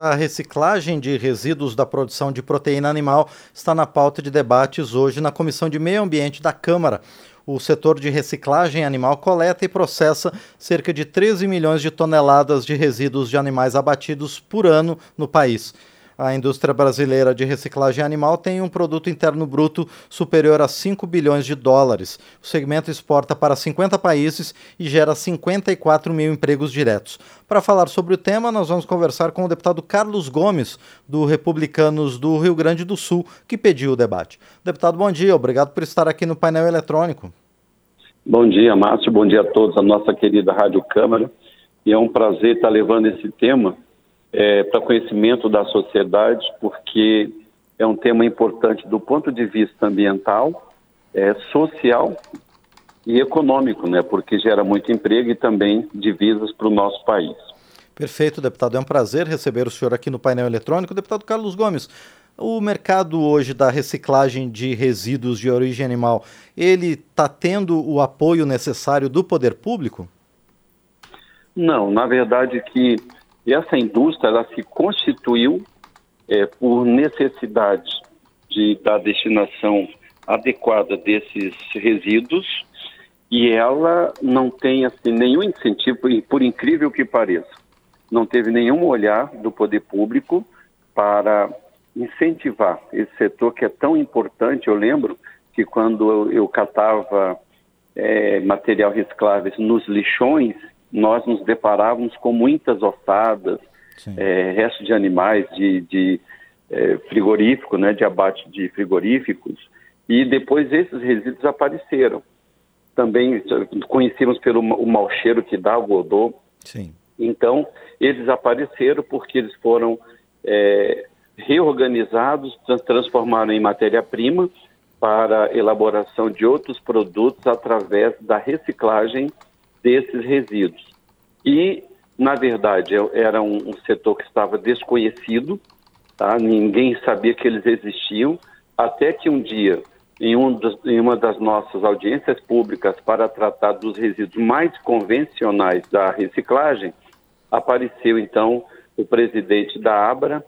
A reciclagem de resíduos da produção de proteína animal está na pauta de debates hoje na Comissão de Meio Ambiente da Câmara. O setor de reciclagem animal coleta e processa cerca de 13 milhões de toneladas de resíduos de animais abatidos por ano no país. A indústria brasileira de reciclagem animal tem um produto interno bruto superior a 5 bilhões de dólares. O segmento exporta para 50 países e gera 54 mil empregos diretos. Para falar sobre o tema, nós vamos conversar com o deputado Carlos Gomes, do Republicanos do Rio Grande do Sul, que pediu o debate. Deputado, bom dia. Obrigado por estar aqui no painel eletrônico. Bom dia, Márcio. Bom dia a todos, a nossa querida Rádio Câmara. E é um prazer estar levando esse tema é, para conhecimento da sociedade, porque é um tema importante do ponto de vista ambiental, é, social e econômico, né? Porque gera muito emprego e também divisas para o nosso país. Perfeito, deputado. É um prazer receber o senhor aqui no painel eletrônico. Deputado Carlos Gomes, o mercado hoje da reciclagem de resíduos de origem animal, ele está tendo o apoio necessário do poder público? Não, na verdade que e essa indústria ela se constituiu é, por necessidade de, da destinação adequada desses resíduos e ela não tem assim nenhum incentivo, por incrível que pareça, não teve nenhum olhar do poder público para incentivar esse setor que é tão importante. Eu lembro que quando eu, eu catava é, material reciclável nos lixões, nós nos deparávamos com muitas ossadas, é, restos de animais, de, de é, frigorífico, né, de abate de frigoríficos, e depois esses resíduos apareceram. Também conhecíamos pelo o mau cheiro que dá o odor. Sim. Então, eles apareceram porque eles foram é, reorganizados, transformaram em matéria-prima para elaboração de outros produtos através da reciclagem desses resíduos. E, na verdade, era um, um setor que estava desconhecido, tá? ninguém sabia que eles existiam, até que um dia, em, um dos, em uma das nossas audiências públicas para tratar dos resíduos mais convencionais da reciclagem, apareceu então o presidente da Abra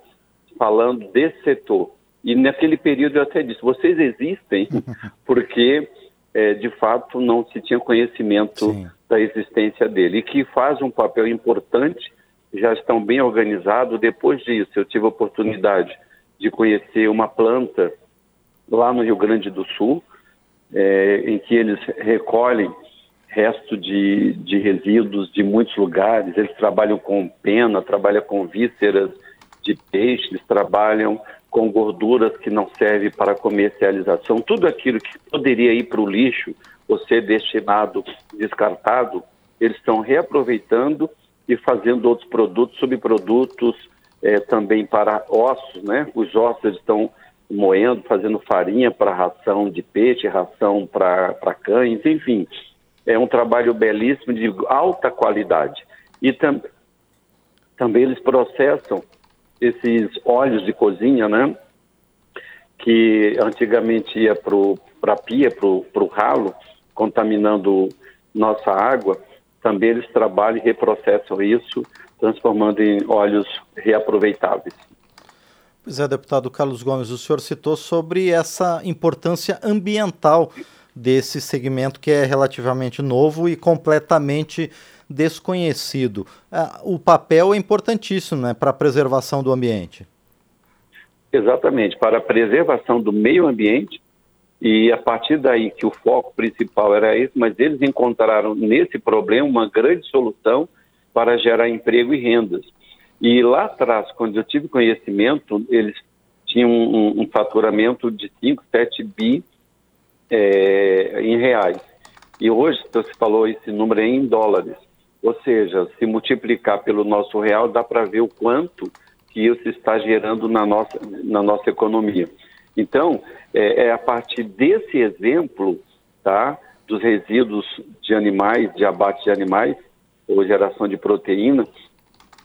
falando desse setor. E naquele período eu até disse: vocês existem porque é, de fato não se tinha conhecimento Sim. Da existência dele e que faz um papel importante, já estão bem organizados. Depois disso, eu tive a oportunidade de conhecer uma planta lá no Rio Grande do Sul, é, em que eles recolhem resto de, de resíduos de muitos lugares. Eles trabalham com pena, trabalham com vísceras de peixes, trabalham com gorduras que não servem para comercialização, tudo aquilo que poderia ir para o lixo ou ser destinado, descartado, eles estão reaproveitando e fazendo outros produtos, subprodutos é, também para ossos, né? Os ossos eles estão moendo, fazendo farinha para ração de peixe, ração para cães, enfim. É um trabalho belíssimo de alta qualidade. E tam também eles processam esses óleos de cozinha, né? Que antigamente ia para a pia, para o ralo, contaminando nossa água. Também eles trabalham e reprocessam isso, transformando em óleos reaproveitáveis. Pois é, deputado Carlos Gomes, o senhor citou sobre essa importância ambiental desse segmento que é relativamente novo e completamente desconhecido. Ah, o papel é importantíssimo né, para a preservação do ambiente. Exatamente, para a preservação do meio ambiente, e a partir daí que o foco principal era esse, mas eles encontraram nesse problema uma grande solução para gerar emprego e rendas. E lá atrás, quando eu tive conhecimento, eles tinham um, um faturamento de 5, 7 bi é, em reais. E hoje, você falou esse número é em dólares. Ou seja, se multiplicar pelo nosso real, dá para ver o quanto que isso está gerando na nossa, na nossa economia. Então, é, é a partir desse exemplo, tá, dos resíduos de animais, de abate de animais, ou geração de proteína,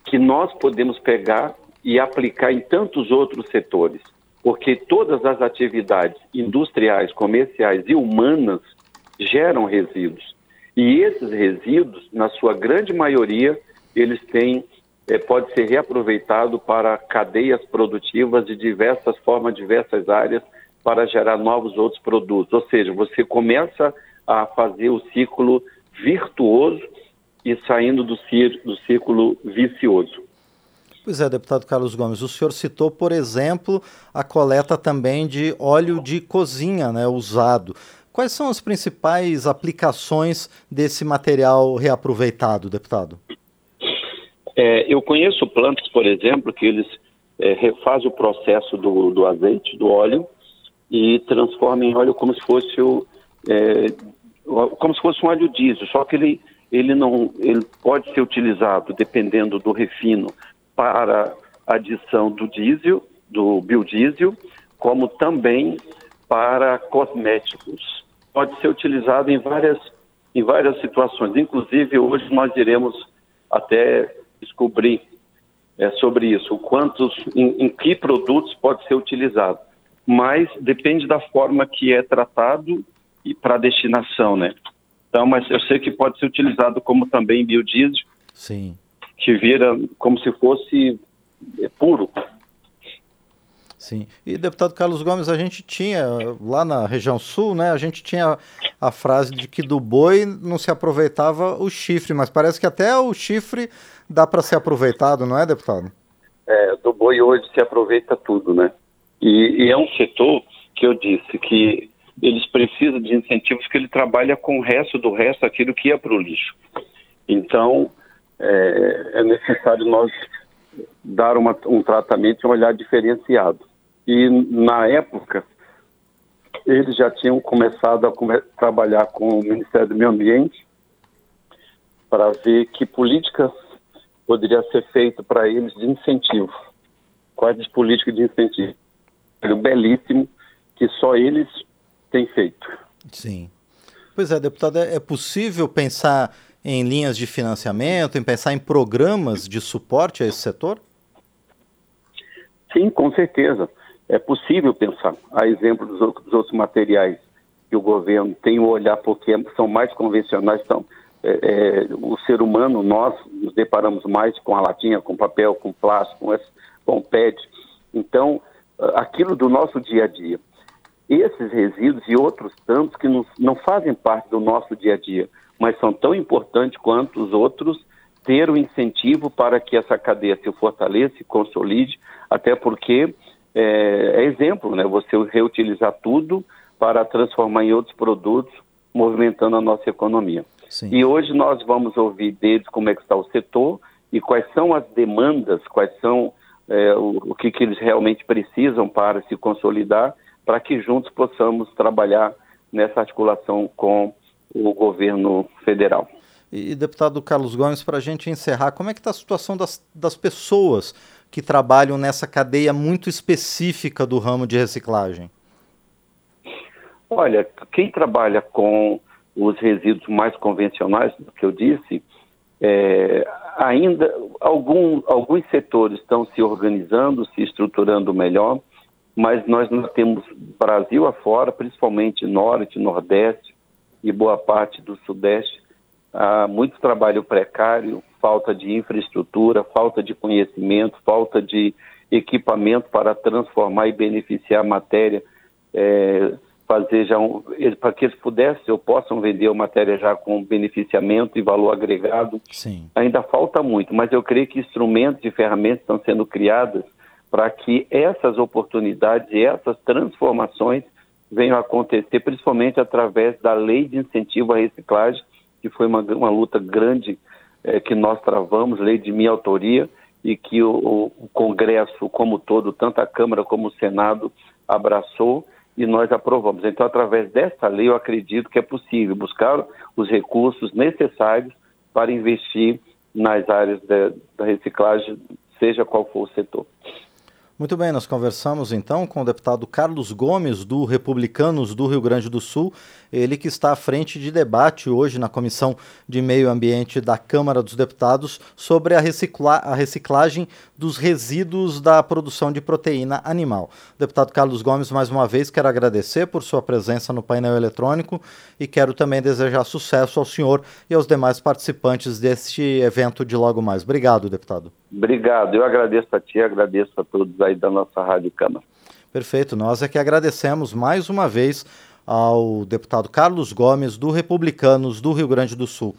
que nós podemos pegar e aplicar em tantos outros setores. Porque todas as atividades industriais, comerciais e humanas geram resíduos. E esses resíduos, na sua grande maioria, eles têm pode ser reaproveitado para cadeias produtivas de diversas formas, diversas áreas, para gerar novos outros produtos. Ou seja, você começa a fazer o ciclo virtuoso e saindo do, do círculo vicioso. Pois é, deputado Carlos Gomes, o senhor citou, por exemplo, a coleta também de óleo de cozinha né, usado. Quais são as principais aplicações desse material reaproveitado, deputado? É, eu conheço plantas, por exemplo, que eles é, refazem o processo do, do, azeite, do óleo, e transformam em óleo como se fosse o, é, como se fosse um óleo diesel, só que ele, ele não ele pode ser utilizado dependendo do refino para adição do diesel, do biodiesel, como também para cosméticos. Pode ser utilizado em várias, em várias situações. Inclusive, hoje nós iremos até descobrir é, sobre isso, quantos, em, em que produtos pode ser utilizado. Mas depende da forma que é tratado e para destinação, né? Então, mas eu sei que pode ser utilizado como também biodiesel. Sim que vira como se fosse é, puro. Sim. E deputado Carlos Gomes, a gente tinha lá na região sul, né? A gente tinha a frase de que do boi não se aproveitava o chifre, mas parece que até o chifre dá para ser aproveitado, não é, deputado? É, do boi hoje se aproveita tudo, né? E, e é um setor que eu disse que eles precisam de incentivos que ele trabalha com o resto do resto, aquilo que ia para o lixo. Então, é, é necessário nós dar uma, um tratamento e um olhar diferenciado. E na época, eles já tinham começado a come trabalhar com o Ministério do Meio Ambiente para ver que políticas poderia ser feito para eles de incentivo. Quais as políticas de incentivo? É belíssimo que só eles têm feito. Sim. Pois é, deputado, é, é possível pensar em linhas de financiamento, em pensar em programas de suporte a esse setor? Sim, com certeza. É possível pensar. A exemplo dos outros materiais que o governo tem o olhar porque são mais convencionais, são é, é, o ser humano, nós nos deparamos mais com a latinha, com papel, com plástico, com, com PET. Então, aquilo do nosso dia a dia. Esses resíduos e outros tantos que não, não fazem parte do nosso dia a dia, mas são tão importantes quanto os outros, ter o um incentivo para que essa cadeia se fortaleça, se consolide, até porque é, é exemplo, né? Você reutilizar tudo para transformar em outros produtos, movimentando a nossa economia. Sim. E hoje nós vamos ouvir deles como é que está o setor e quais são as demandas, quais são é, o, o que, que eles realmente precisam para se consolidar, para que juntos possamos trabalhar nessa articulação com o governo federal. E, deputado Carlos Gomes, para a gente encerrar, como é que está a situação das, das pessoas que trabalham nessa cadeia muito específica do ramo de reciclagem? Olha, quem trabalha com os resíduos mais convencionais, do que eu disse, é, ainda algum, alguns setores estão se organizando, se estruturando melhor, mas nós não temos Brasil afora, principalmente Norte, Nordeste, e boa parte do Sudeste, há muito trabalho precário, falta de infraestrutura, falta de conhecimento, falta de equipamento para transformar e beneficiar a matéria, é, fazer já um, para que eles pudessem ou possam vender a matéria já com beneficiamento e valor agregado. Sim. Ainda falta muito, mas eu creio que instrumentos e ferramentas estão sendo criadas para que essas oportunidades e essas transformações venham a acontecer, principalmente através da lei de incentivo à reciclagem, que foi uma, uma luta grande é, que nós travamos, lei de minha autoria, e que o, o Congresso como todo, tanto a Câmara como o Senado, abraçou e nós aprovamos. Então, através dessa lei, eu acredito que é possível buscar os recursos necessários para investir nas áreas da reciclagem, seja qual for o setor. Muito bem, nós conversamos então com o deputado Carlos Gomes, do Republicanos do Rio Grande do Sul. ele que está à frente de debate hoje na Comissão de Meio Ambiente da Câmara dos Deputados sobre a, recicla a reciclagem dos resíduos da produção de proteína animal. Deputado Carlos Gomes, mais uma vez, quero agradecer por sua presença no painel eletrônico e quero também desejar sucesso ao senhor e aos demais participantes deste evento de logo mais. Obrigado, deputado. Obrigado, eu agradeço a ti, agradeço a todos aí da nossa Rádio Câmara. Perfeito, nós é que agradecemos mais uma vez ao deputado Carlos Gomes, do Republicanos do Rio Grande do Sul.